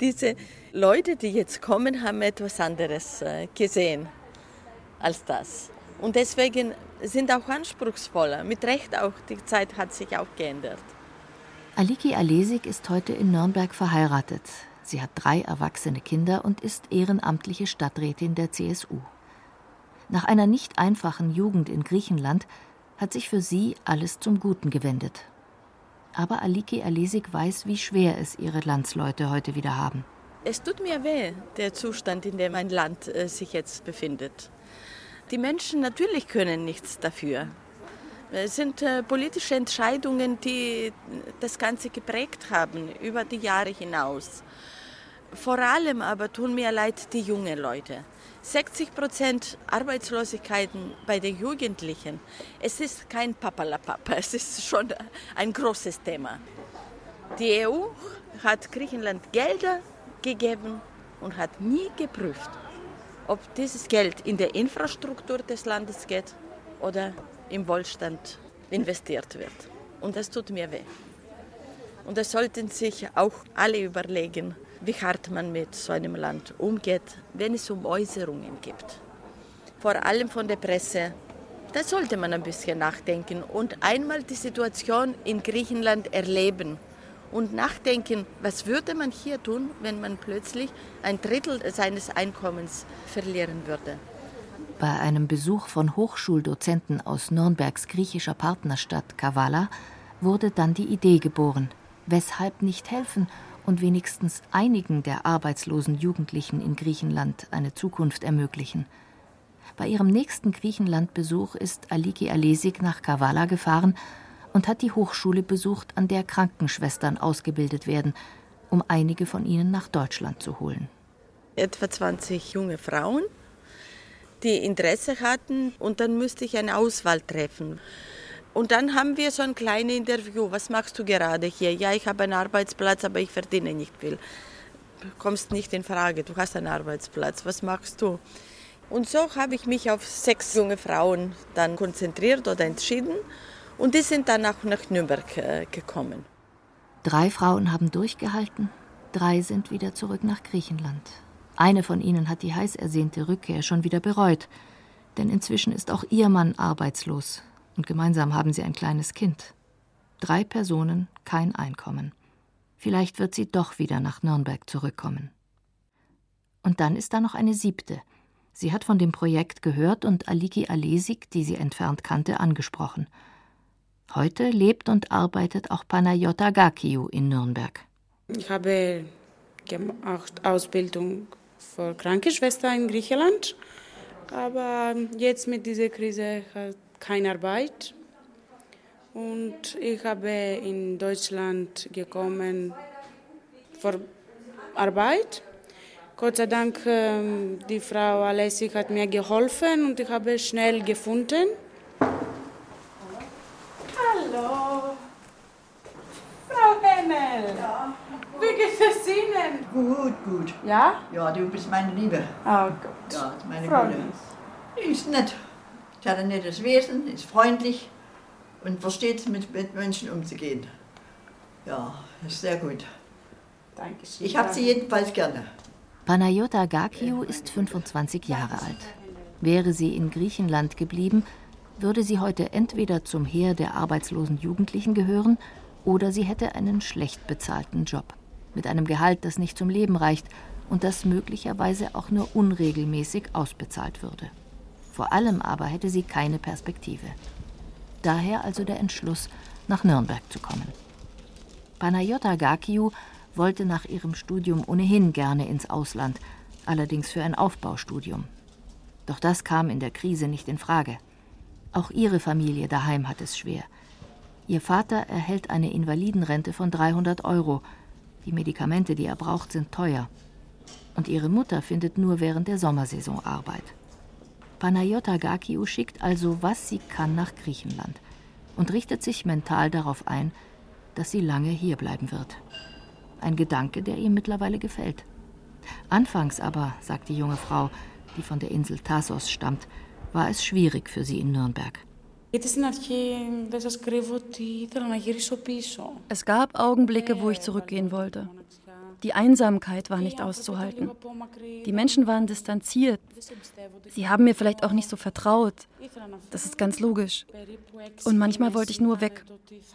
Diese Leute, die jetzt kommen, haben etwas anderes äh, gesehen als das. Und deswegen sind auch anspruchsvoller. Mit Recht auch, die Zeit hat sich auch geändert. Aliki Alesik ist heute in Nürnberg verheiratet. Sie hat drei erwachsene Kinder und ist ehrenamtliche Stadträtin der CSU. Nach einer nicht einfachen Jugend in Griechenland hat sich für sie alles zum Guten gewendet. Aber Aliki Alesik weiß, wie schwer es ihre Landsleute heute wieder haben. Es tut mir weh, der Zustand, in dem mein Land äh, sich jetzt befindet. Die Menschen natürlich können nichts dafür. Es sind äh, politische Entscheidungen, die das Ganze geprägt haben über die Jahre hinaus. Vor allem aber tun mir leid die jungen Leute. 60 Prozent Arbeitslosigkeit bei den Jugendlichen. Es ist kein Papalapapa, es ist schon ein großes Thema. Die EU hat Griechenland Gelder gegeben und hat nie geprüft, ob dieses Geld in der Infrastruktur des Landes geht oder im Wohlstand investiert wird. Und das tut mir weh. Und das sollten sich auch alle überlegen, wie hart man mit so einem Land umgeht, wenn es um Äußerungen geht. Vor allem von der Presse. Da sollte man ein bisschen nachdenken und einmal die Situation in Griechenland erleben und nachdenken, was würde man hier tun, wenn man plötzlich ein Drittel seines Einkommens verlieren würde. Bei einem Besuch von Hochschuldozenten aus Nürnbergs griechischer Partnerstadt Kavala wurde dann die Idee geboren, weshalb nicht helfen und wenigstens einigen der arbeitslosen Jugendlichen in Griechenland eine Zukunft ermöglichen. Bei ihrem nächsten Griechenlandbesuch ist Aliki Alesik nach Kavala gefahren und hat die Hochschule besucht, an der Krankenschwestern ausgebildet werden, um einige von ihnen nach Deutschland zu holen. Etwa 20 junge Frauen, die Interesse hatten, und dann müsste ich eine Auswahl treffen. Und dann haben wir so ein kleines Interview. Was machst du gerade hier? Ja, ich habe einen Arbeitsplatz, aber ich verdiene nicht viel. Du kommst nicht in Frage, du hast einen Arbeitsplatz. Was machst du? Und so habe ich mich auf sechs junge Frauen dann konzentriert oder entschieden. Und die sind dann auch nach Nürnberg äh, gekommen. Drei Frauen haben durchgehalten, drei sind wieder zurück nach Griechenland. Eine von ihnen hat die heiß ersehnte Rückkehr schon wieder bereut, denn inzwischen ist auch ihr Mann arbeitslos und gemeinsam haben sie ein kleines Kind. Drei Personen, kein Einkommen. Vielleicht wird sie doch wieder nach Nürnberg zurückkommen. Und dann ist da noch eine siebte. Sie hat von dem Projekt gehört und Aliki Alesik, die sie entfernt kannte, angesprochen. Heute lebt und arbeitet auch Panayota Gakiu in Nürnberg. Ich habe gemacht Ausbildung für Krankenschwester in Griechenland, aber jetzt mit dieser Krise hat keine Arbeit. Und ich habe in Deutschland gekommen für Arbeit. Gott sei Dank, ähm, die Frau Alessi hat mir geholfen und ich habe schnell gefunden. Hallo, Frau Hennel. Ja. Wie geht es Ihnen? Gut, gut. Ja? Ja, du bist meine Liebe. Oh Gott. Ja, meine Frau Gute. Ist nett. Sie hat ein nettes Wesen, ist freundlich und versteht, mit, mit Menschen umzugehen. Ja, ist sehr gut. Dankeschön. Ich habe sie jedenfalls gerne. Panayota Gakiu ist 25 Jahre alt. Wäre sie in Griechenland geblieben, würde sie heute entweder zum Heer der arbeitslosen Jugendlichen gehören oder sie hätte einen schlecht bezahlten Job mit einem Gehalt, das nicht zum Leben reicht und das möglicherweise auch nur unregelmäßig ausbezahlt würde. Vor allem aber hätte sie keine Perspektive. Daher also der Entschluss, nach Nürnberg zu kommen. Panayota Gakiu wollte nach ihrem Studium ohnehin gerne ins Ausland, allerdings für ein Aufbaustudium. Doch das kam in der Krise nicht in Frage. Auch ihre Familie daheim hat es schwer. Ihr Vater erhält eine Invalidenrente von 300 Euro. Die Medikamente, die er braucht, sind teuer. Und ihre Mutter findet nur während der Sommersaison Arbeit. Panayota Gakiu schickt also, was sie kann, nach Griechenland und richtet sich mental darauf ein, dass sie lange hierbleiben wird. Ein Gedanke, der ihm mittlerweile gefällt. Anfangs aber, sagt die junge Frau, die von der Insel Thasos stammt, war es schwierig für sie in Nürnberg. Es gab Augenblicke, wo ich zurückgehen wollte. Die Einsamkeit war nicht auszuhalten. Die Menschen waren distanziert. Sie haben mir vielleicht auch nicht so vertraut. Das ist ganz logisch. Und manchmal wollte ich nur weg.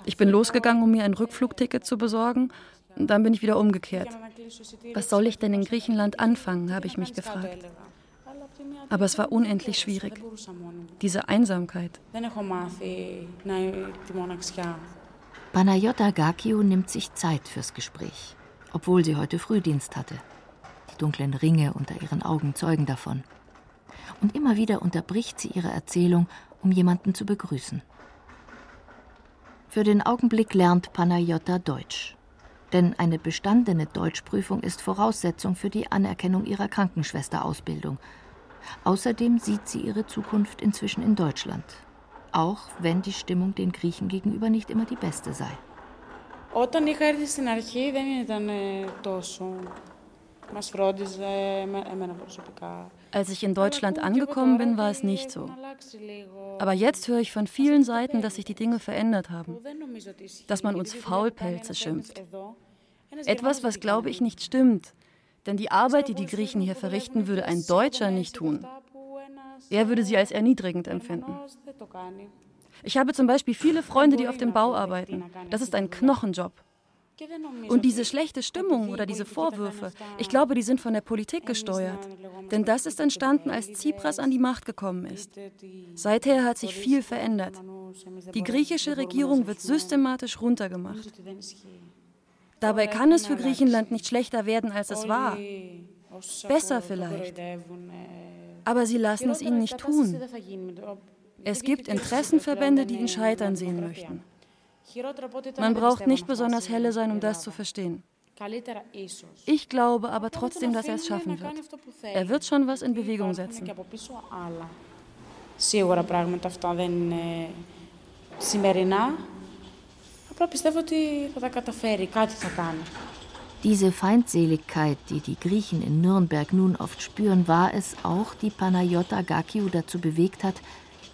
Ich bin losgegangen, um mir ein Rückflugticket zu besorgen. Und dann bin ich wieder umgekehrt. Was soll ich denn in Griechenland anfangen, habe ich mich gefragt. Aber es war unendlich schwierig. Diese Einsamkeit. Panayota Gakiou nimmt sich Zeit fürs Gespräch obwohl sie heute Frühdienst hatte. Die dunklen Ringe unter ihren Augen zeugen davon. Und immer wieder unterbricht sie ihre Erzählung, um jemanden zu begrüßen. Für den Augenblick lernt Panayota Deutsch. Denn eine bestandene Deutschprüfung ist Voraussetzung für die Anerkennung ihrer Krankenschwesterausbildung. Außerdem sieht sie ihre Zukunft inzwischen in Deutschland. Auch wenn die Stimmung den Griechen gegenüber nicht immer die beste sei. Όταν είχα έρθει στην αρχή δεν ήταν τόσο. Μας φρόντιζε εμένα προσωπικά. Als ich in Deutschland angekommen bin, war es nicht so. Aber jetzt höre ich von vielen Seiten, dass sich die Dinge verändert haben. Dass man uns Faulpelze schimpft. Etwas, was glaube ich nicht stimmt. Denn die Arbeit, die die Griechen hier verrichten, würde ein Deutscher nicht tun. Er würde sie als erniedrigend empfinden. Ich habe zum Beispiel viele Freunde, die auf dem Bau arbeiten. Das ist ein Knochenjob. Und diese schlechte Stimmung oder diese Vorwürfe, ich glaube, die sind von der Politik gesteuert. Denn das ist entstanden, als Tsipras an die Macht gekommen ist. Seither hat sich viel verändert. Die griechische Regierung wird systematisch runtergemacht. Dabei kann es für Griechenland nicht schlechter werden, als es war. Besser vielleicht. Aber sie lassen es ihnen nicht tun. Es gibt Interessenverbände, die ihn scheitern sehen möchten. Man braucht nicht besonders helle sein, um das zu verstehen. Ich glaube aber trotzdem, dass er es schaffen wird. Er wird schon was in Bewegung setzen. Σίγουρα πράγματα αυτά δεν είναι σημερινά. Απλά πιστεύω ότι θα τα καταφέρει, κάτι θα κάνει. Diese Feindseligkeit, die die Griechen in Nürnberg nun oft spüren, war es auch, die Panayota Gakiou dazu bewegt hat,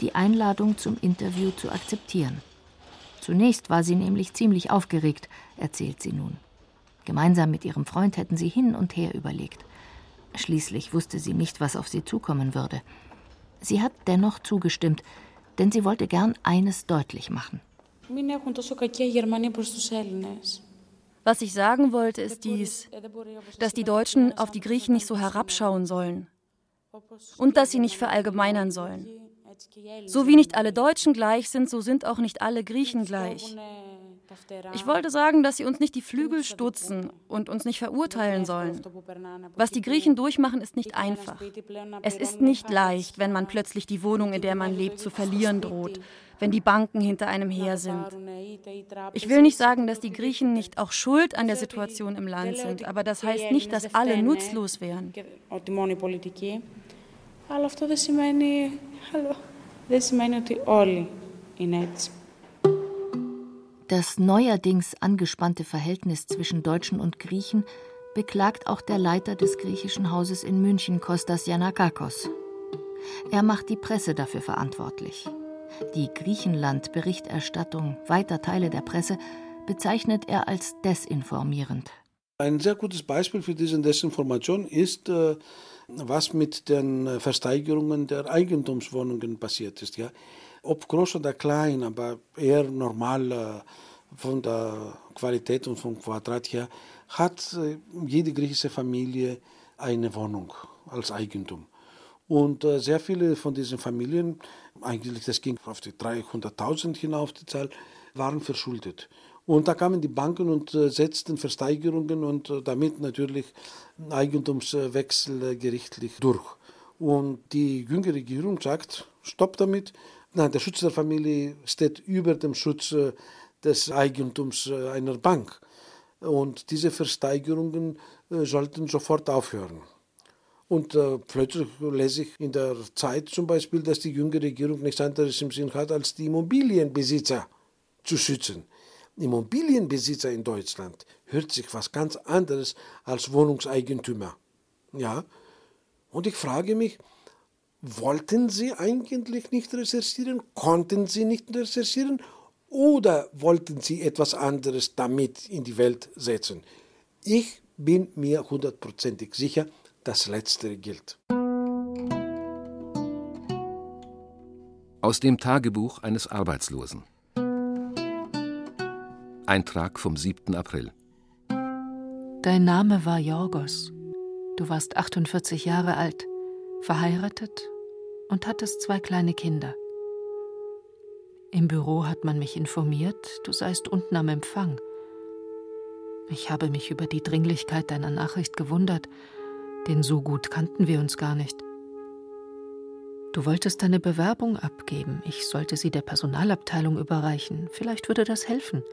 die Einladung zum Interview zu akzeptieren. Zunächst war sie nämlich ziemlich aufgeregt, erzählt sie nun. Gemeinsam mit ihrem Freund hätten sie hin und her überlegt. Schließlich wusste sie nicht, was auf sie zukommen würde. Sie hat dennoch zugestimmt, denn sie wollte gern eines deutlich machen. Was ich sagen wollte, ist dies, dass die Deutschen auf die Griechen nicht so herabschauen sollen und dass sie nicht verallgemeinern sollen. So wie nicht alle Deutschen gleich sind, so sind auch nicht alle Griechen gleich. Ich wollte sagen, dass sie uns nicht die Flügel stutzen und uns nicht verurteilen sollen. Was die Griechen durchmachen, ist nicht einfach. Es ist nicht leicht, wenn man plötzlich die Wohnung, in der man lebt, zu verlieren droht, wenn die Banken hinter einem her sind. Ich will nicht sagen, dass die Griechen nicht auch schuld an der Situation im Land sind, aber das heißt nicht, dass alle nutzlos wären. Αλλά αυτό δεν σημαίνει, άλλο, δεν σημαίνει ότι όλοι είναι έτσι. Das neuerdings angespannte Verhältnis zwischen Deutschen und Griechen beklagt auch der Leiter des griechischen Hauses in München, Kostas Yanakakos. Er macht die Presse dafür verantwortlich. Die Griechenland-Berichterstattung weiter Teile der Presse bezeichnet er als desinformierend. Ein sehr gutes Beispiel für diese Desinformation ist äh, was mit den Versteigerungen der Eigentumswohnungen passiert ist. Ja? Ob groß oder klein, aber eher normal äh, von der Qualität und vom Quadrat her, hat äh, jede griechische Familie eine Wohnung als Eigentum. Und sehr viele von diesen Familien, eigentlich das ging auf die 300.000 hinauf, die Zahl, waren verschuldet. Und da kamen die Banken und äh, setzten Versteigerungen und äh, damit natürlich Eigentumswechsel äh, gerichtlich durch. Und die jüngere Regierung sagt, stopp damit. Nein, der Schutz der Familie steht über dem Schutz des Eigentums einer Bank. Und diese Versteigerungen sollten sofort aufhören. Und äh, plötzlich lese ich in der Zeit zum Beispiel, dass die jüngere Regierung nichts anderes im Sinn hat, als die Immobilienbesitzer zu schützen. Immobilienbesitzer in Deutschland hört sich was ganz anderes als Wohnungseigentümer. Ja? Und ich frage mich, Wollten Sie eigentlich nicht recherchieren? Konnten Sie nicht recherchieren? Oder wollten Sie etwas anderes damit in die Welt setzen? Ich bin mir hundertprozentig sicher, das Letztere gilt. Aus dem Tagebuch eines Arbeitslosen. Eintrag vom 7. April. Dein Name war Jorgos. Du warst 48 Jahre alt, verheiratet und hattest zwei kleine Kinder. Im Büro hat man mich informiert, du seist unten am Empfang. Ich habe mich über die Dringlichkeit deiner Nachricht gewundert, denn so gut kannten wir uns gar nicht. Du wolltest deine Bewerbung abgeben, ich sollte sie der Personalabteilung überreichen, vielleicht würde das helfen.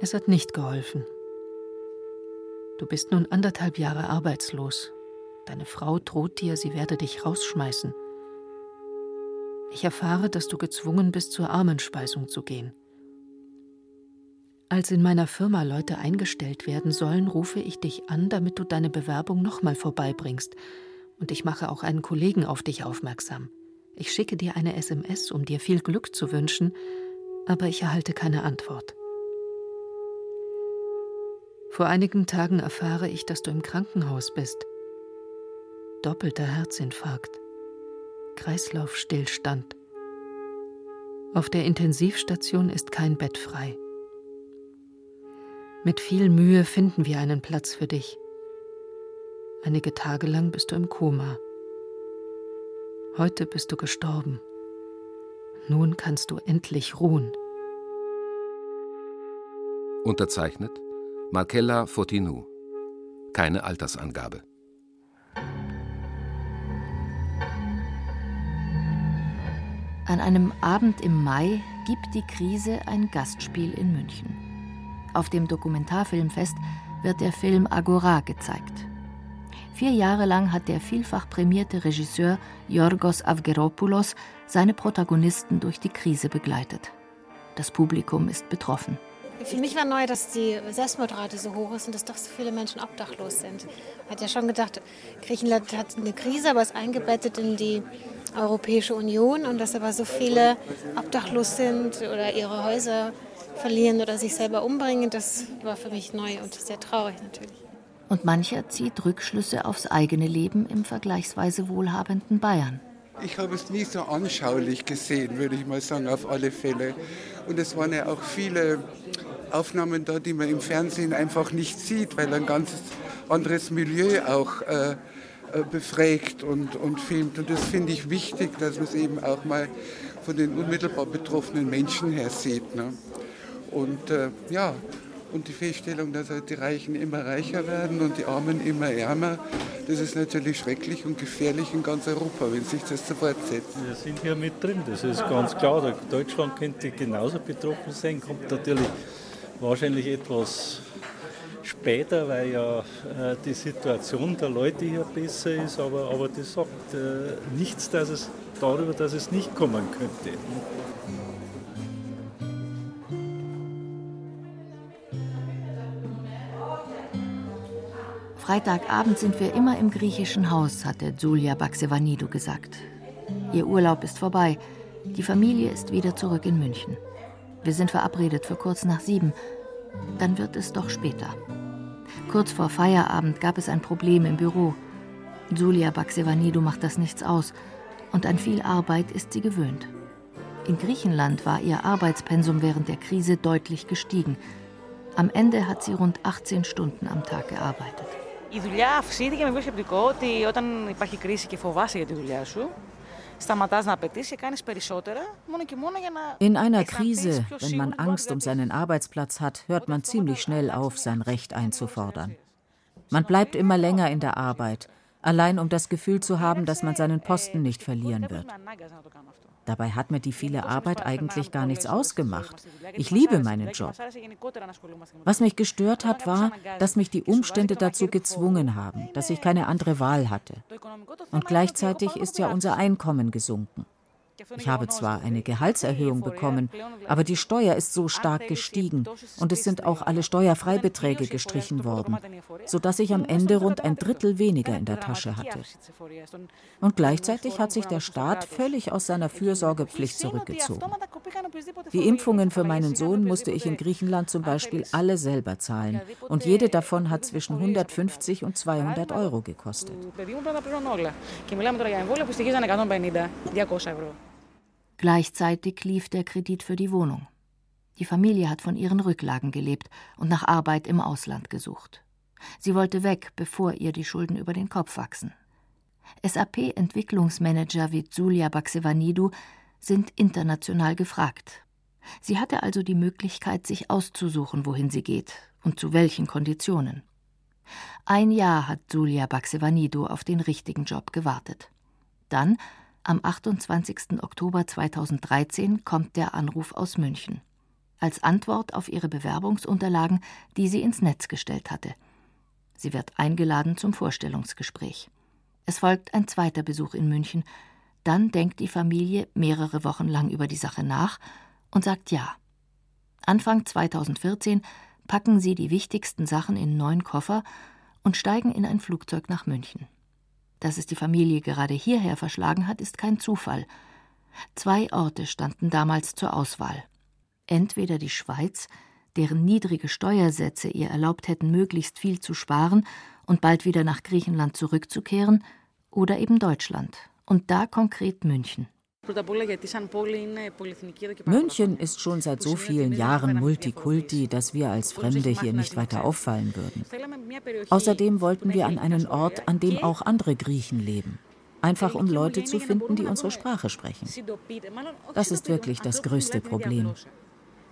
Es hat nicht geholfen. Du bist nun anderthalb Jahre arbeitslos. Deine Frau droht dir, sie werde dich rausschmeißen. Ich erfahre, dass du gezwungen bist, zur Armenspeisung zu gehen. Als in meiner Firma Leute eingestellt werden sollen, rufe ich dich an, damit du deine Bewerbung nochmal vorbeibringst, und ich mache auch einen Kollegen auf dich aufmerksam. Ich schicke dir eine SMS, um dir viel Glück zu wünschen, aber ich erhalte keine Antwort. Vor einigen Tagen erfahre ich, dass du im Krankenhaus bist. Doppelter Herzinfarkt, Kreislaufstillstand. Auf der Intensivstation ist kein Bett frei. Mit viel Mühe finden wir einen Platz für dich. Einige Tage lang bist du im Koma. Heute bist du gestorben. Nun kannst du endlich ruhen. Unterzeichnet Markella Fotinou. Keine Altersangabe. An einem Abend im Mai gibt die Krise ein Gastspiel in München. Auf dem Dokumentarfilmfest wird der Film Agora gezeigt. Vier Jahre lang hat der vielfach prämierte Regisseur Yorgos Avgeropoulos seine Protagonisten durch die Krise begleitet. Das Publikum ist betroffen. Für mich war neu, dass die Selbstmordrate so hoch ist und dass doch so viele Menschen obdachlos sind. Hat ja schon gedacht, Griechenland hat eine Krise, aber ist eingebettet in die Europäische Union und dass aber so viele obdachlos sind oder ihre Häuser verlieren oder sich selber umbringen, das war für mich neu und sehr traurig natürlich. Und mancher zieht Rückschlüsse aufs eigene Leben im vergleichsweise wohlhabenden Bayern. Ich habe es nie so anschaulich gesehen, würde ich mal sagen, auf alle Fälle. Und es waren ja auch viele Aufnahmen da, die man im Fernsehen einfach nicht sieht, weil ein ganz anderes Milieu auch äh, äh, befragt und, und filmt. Und das finde ich wichtig, dass man es eben auch mal von den unmittelbar betroffenen Menschen her sieht. Ne? Und äh, ja, und die Feststellung, dass halt die Reichen immer reicher werden und die Armen immer ärmer, das ist natürlich schrecklich und gefährlich in ganz Europa, wenn sich das so fortsetzt. Wir sind hier mit drin, das ist ganz klar. Deutschland könnte genauso betroffen sein, kommt natürlich wahrscheinlich etwas später, weil ja äh, die Situation der Leute hier besser ist, aber, aber das sagt äh, nichts dass es, darüber, dass es nicht kommen könnte. Freitagabend sind wir immer im griechischen Haus, hatte Julia Baxevanidou gesagt. Ihr Urlaub ist vorbei. Die Familie ist wieder zurück in München. Wir sind verabredet für kurz nach sieben. Dann wird es doch später. Kurz vor Feierabend gab es ein Problem im Büro. Julia Baxevanidou macht das nichts aus. Und an viel Arbeit ist sie gewöhnt. In Griechenland war ihr Arbeitspensum während der Krise deutlich gestiegen. Am Ende hat sie rund 18 Stunden am Tag gearbeitet. Η δουλειά αυξήθηκε με πιο σκεπτικό ότι όταν υπάρχει κρίση και φοβάσαι για τη δουλειά σου, in einer Krise, wenn man Angst um seinen Arbeitsplatz hat, hört man ziemlich schnell auf, sein Recht einzufordern. Man bleibt immer länger in der Arbeit, allein um das Gefühl zu haben, dass man seinen Posten nicht verlieren wird. Dabei hat mir die viele Arbeit eigentlich gar nichts ausgemacht. Ich liebe meinen Job. Was mich gestört hat, war, dass mich die Umstände dazu gezwungen haben, dass ich keine andere Wahl hatte. Und gleichzeitig ist ja unser Einkommen gesunken. Ich habe zwar eine Gehaltserhöhung bekommen, aber die Steuer ist so stark gestiegen. und es sind auch alle Steuerfreibeträge gestrichen worden, sodass ich am Ende rund ein Drittel weniger in der Tasche hatte. Und gleichzeitig hat sich der Staat völlig aus seiner Fürsorgepflicht zurückgezogen. Die Impfungen für meinen Sohn musste ich in Griechenland zum Beispiel alle selber zahlen. Und jede davon hat zwischen 150 und 200 Euro gekostet. Gleichzeitig lief der Kredit für die Wohnung. Die Familie hat von ihren Rücklagen gelebt und nach Arbeit im Ausland gesucht. Sie wollte weg, bevor ihr die Schulden über den Kopf wachsen. SAP-Entwicklungsmanager wie Zulia Baksevanidou sind international gefragt. Sie hatte also die Möglichkeit, sich auszusuchen, wohin sie geht und zu welchen Konditionen. Ein Jahr hat Zulia Baksevanidou auf den richtigen Job gewartet. Dann am 28. Oktober 2013 kommt der Anruf aus München. Als Antwort auf ihre Bewerbungsunterlagen, die sie ins Netz gestellt hatte. Sie wird eingeladen zum Vorstellungsgespräch. Es folgt ein zweiter Besuch in München. Dann denkt die Familie mehrere Wochen lang über die Sache nach und sagt Ja. Anfang 2014 packen sie die wichtigsten Sachen in neun Koffer und steigen in ein Flugzeug nach München. Dass es die Familie gerade hierher verschlagen hat, ist kein Zufall. Zwei Orte standen damals zur Auswahl. Entweder die Schweiz, deren niedrige Steuersätze ihr erlaubt hätten, möglichst viel zu sparen und bald wieder nach Griechenland zurückzukehren, oder eben Deutschland, und da konkret München. München ist schon seit so vielen Jahren Multikulti, dass wir als Fremde hier nicht weiter auffallen würden. Außerdem wollten wir an einen Ort, an dem auch andere Griechen leben. Einfach um Leute zu finden, die unsere Sprache sprechen. Das ist wirklich das größte Problem.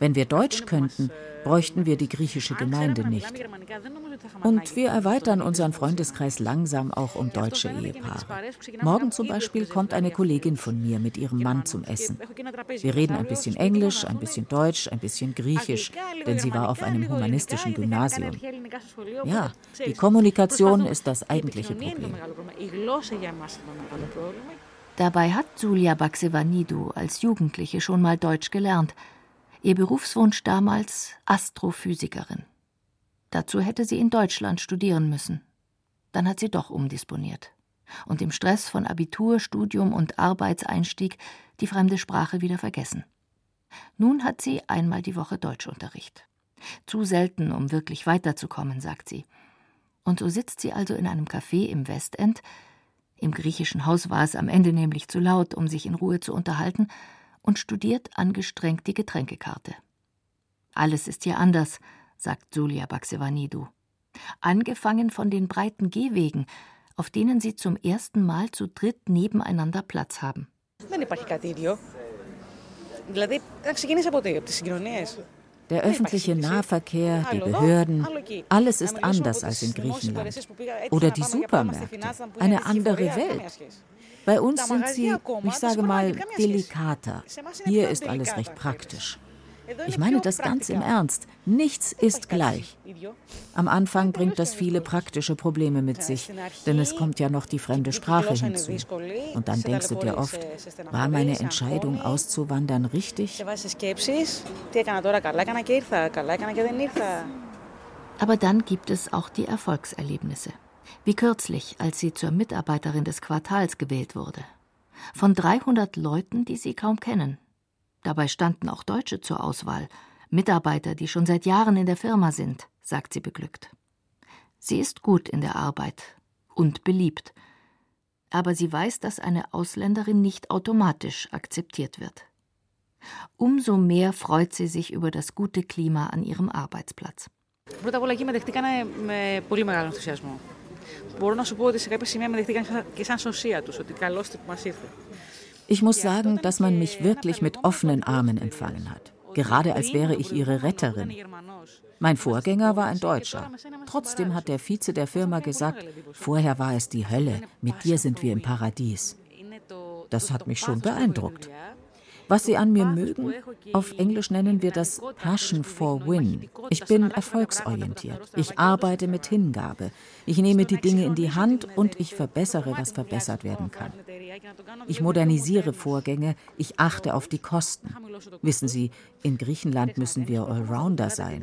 Wenn wir Deutsch könnten, bräuchten wir die griechische Gemeinde nicht. Und wir erweitern unseren Freundeskreis langsam auch um deutsche Ehepaare. Morgen zum Beispiel kommt eine Kollegin von mir mit ihrem Mann zum Essen. Wir reden ein bisschen Englisch, ein bisschen Deutsch, ein bisschen Griechisch, denn sie war auf einem humanistischen Gymnasium. Ja, die Kommunikation ist das eigentliche Problem. Dabei hat Julia Baksevanidou als Jugendliche schon mal Deutsch gelernt – Ihr Berufswunsch damals Astrophysikerin. Dazu hätte sie in Deutschland studieren müssen. Dann hat sie doch umdisponiert und im Stress von Abitur, Studium und Arbeitseinstieg die fremde Sprache wieder vergessen. Nun hat sie einmal die Woche Deutschunterricht. Zu selten, um wirklich weiterzukommen, sagt sie. Und so sitzt sie also in einem Café im Westend. Im griechischen Haus war es am Ende nämlich zu laut, um sich in Ruhe zu unterhalten, und studiert angestrengt die Getränkekarte. Alles ist hier anders, sagt Julia Baksevanidou. Angefangen von den breiten Gehwegen, auf denen sie zum ersten Mal zu dritt nebeneinander Platz haben. Der öffentliche Nahverkehr, die Behörden, alles ist anders als in Griechenland. Oder die Supermärkte, eine andere Welt. Bei uns sind sie, ich sage mal, delikater. Hier ist alles recht praktisch. Ich meine das ganz im Ernst. Nichts ist gleich. Am Anfang bringt das viele praktische Probleme mit sich, denn es kommt ja noch die fremde Sprache hinzu. Und dann denkst du dir oft, war meine Entscheidung auszuwandern richtig? Aber dann gibt es auch die Erfolgserlebnisse Wie kürzlich, als sie zur Mitarbeiterin des Quartals gewählt wurde. Von 300 Leuten, die sie kaum kennen. Dabei standen auch Deutsche zur Auswahl, Mitarbeiter, die schon seit Jahren in der Firma sind, sagt sie beglückt. Sie ist gut in der Arbeit und beliebt. Aber sie weiß, dass eine Ausländerin nicht automatisch akzeptiert wird. Umso mehr freut sie sich über das gute Klima an ihrem Arbeitsplatz. Πρώτα απ' όλα εκεί με δεχτήκανε με πολύ μεγάλο ενθουσιασμό. Μπορώ να σου πω ότι σε κάποια σημεία με δεχτήκαν και σαν σωσία τους, ότι καλώς που μας ήρθε. Ich muss sagen, dass man mich wirklich mit offenen Armen empfangen hat, gerade als wäre ich ihre Retterin. Mein Vorgänger war ein Deutscher. Trotzdem hat der Vize der Firma gesagt, vorher war es die Hölle, mit dir sind wir im Paradies. Das hat mich schon beeindruckt. Was Sie an mir mögen, auf Englisch nennen wir das Passion for Win. Ich bin erfolgsorientiert. Ich arbeite mit Hingabe. Ich nehme die Dinge in die Hand und ich verbessere, was verbessert werden kann. Ich modernisiere Vorgänge, ich achte auf die Kosten. Wissen Sie, in Griechenland müssen wir Allrounder sein.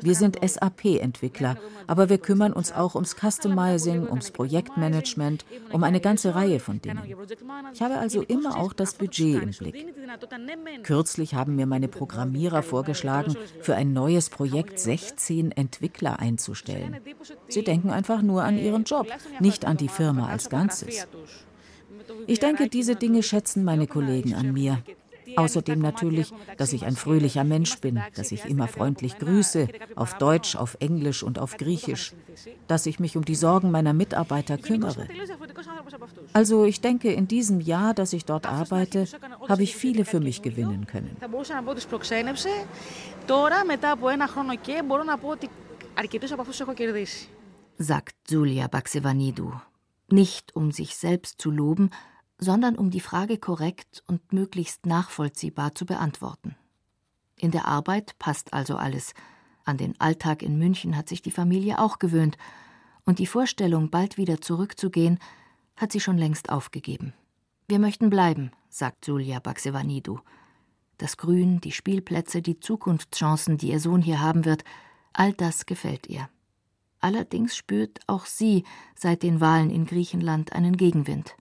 Wir sind SAP-Entwickler, aber wir kümmern uns auch ums Customizing, ums Projektmanagement, um eine ganze Reihe von Dingen. Ich habe also immer auch das Budget im Blick. Kürzlich haben mir meine Programmierer vorgeschlagen, für ein neues Projekt 16 Entwickler einzustellen. Sie denken einfach nur an ihren Job, nicht an die Firma als Ganzes. Ich denke, diese Dinge schätzen meine Kollegen an mir. Außerdem natürlich, dass ich ein fröhlicher Mensch bin, dass ich immer freundlich grüße, auf Deutsch, auf Englisch und auf Griechisch, dass ich mich um die Sorgen meiner Mitarbeiter kümmere. Also ich denke, in diesem Jahr, dass ich dort arbeite, habe ich viele für mich gewinnen können. Sagt Julia Baxevanidou, nicht um sich selbst zu loben, sondern um die Frage korrekt und möglichst nachvollziehbar zu beantworten. In der Arbeit passt also alles. An den Alltag in München hat sich die Familie auch gewöhnt, und die Vorstellung, bald wieder zurückzugehen, hat sie schon längst aufgegeben. Wir möchten bleiben, sagt Julia Baxevanidou. Das Grün, die Spielplätze, die Zukunftschancen, die ihr Sohn hier haben wird, all das gefällt ihr. Allerdings spürt auch sie seit den Wahlen in Griechenland einen Gegenwind.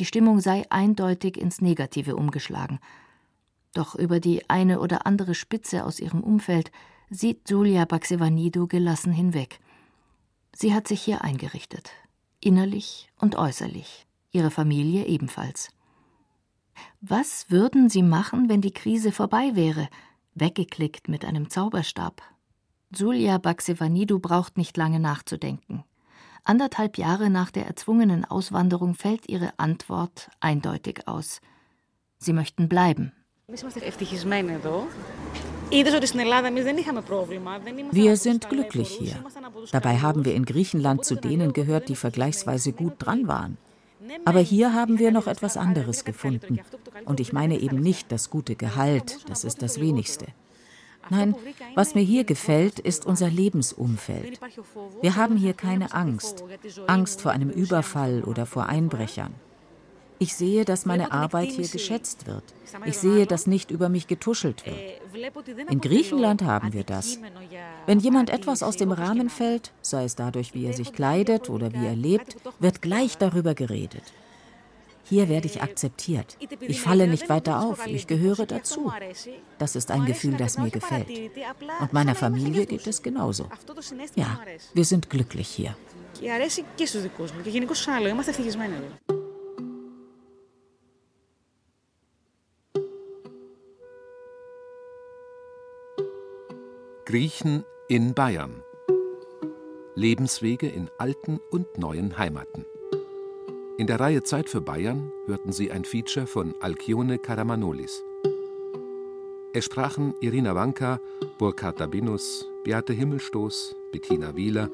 Die Stimmung sei eindeutig ins Negative umgeschlagen. Doch über die eine oder andere Spitze aus ihrem Umfeld sieht Julia Baxevanidou gelassen hinweg. Sie hat sich hier eingerichtet, innerlich und äußerlich, ihre Familie ebenfalls. Was würden Sie machen, wenn die Krise vorbei wäre, weggeklickt mit einem Zauberstab? Julia Baxevanidou braucht nicht lange nachzudenken. Anderthalb Jahre nach der erzwungenen Auswanderung fällt ihre Antwort eindeutig aus. Sie möchten bleiben. Wir sind glücklich hier. Dabei haben wir in Griechenland zu denen gehört, die vergleichsweise gut dran waren. Aber hier haben wir noch etwas anderes gefunden. Und ich meine eben nicht das gute Gehalt, das ist das wenigste. Nein, was mir hier gefällt, ist unser Lebensumfeld. Wir haben hier keine Angst, Angst vor einem Überfall oder vor Einbrechern. Ich sehe, dass meine Arbeit hier geschätzt wird. Ich sehe, dass nicht über mich getuschelt wird. In Griechenland haben wir das. Wenn jemand etwas aus dem Rahmen fällt, sei es dadurch, wie er sich kleidet oder wie er lebt, wird gleich darüber geredet. Hier werde ich akzeptiert. Ich falle nicht weiter auf. Ich gehöre dazu. Das ist ein Gefühl, das mir gefällt. Und meiner Familie geht es genauso. Ja, wir sind glücklich hier. Griechen in Bayern. Lebenswege in alten und neuen Heimaten. In der Reihe Zeit für Bayern hörten Sie ein Feature von Alkione Karamanolis. Es sprachen Irina Wanka, Burkhard Dabinus, Beate Himmelstoß, Bettina Wieler,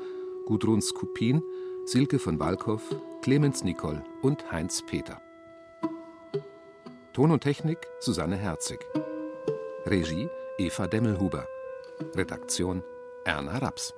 Gudrun Skupin, Silke von Walkow, Clemens Nicol und Heinz Peter. Ton und Technik Susanne Herzig. Regie Eva Demmelhuber. Redaktion Erna Raps.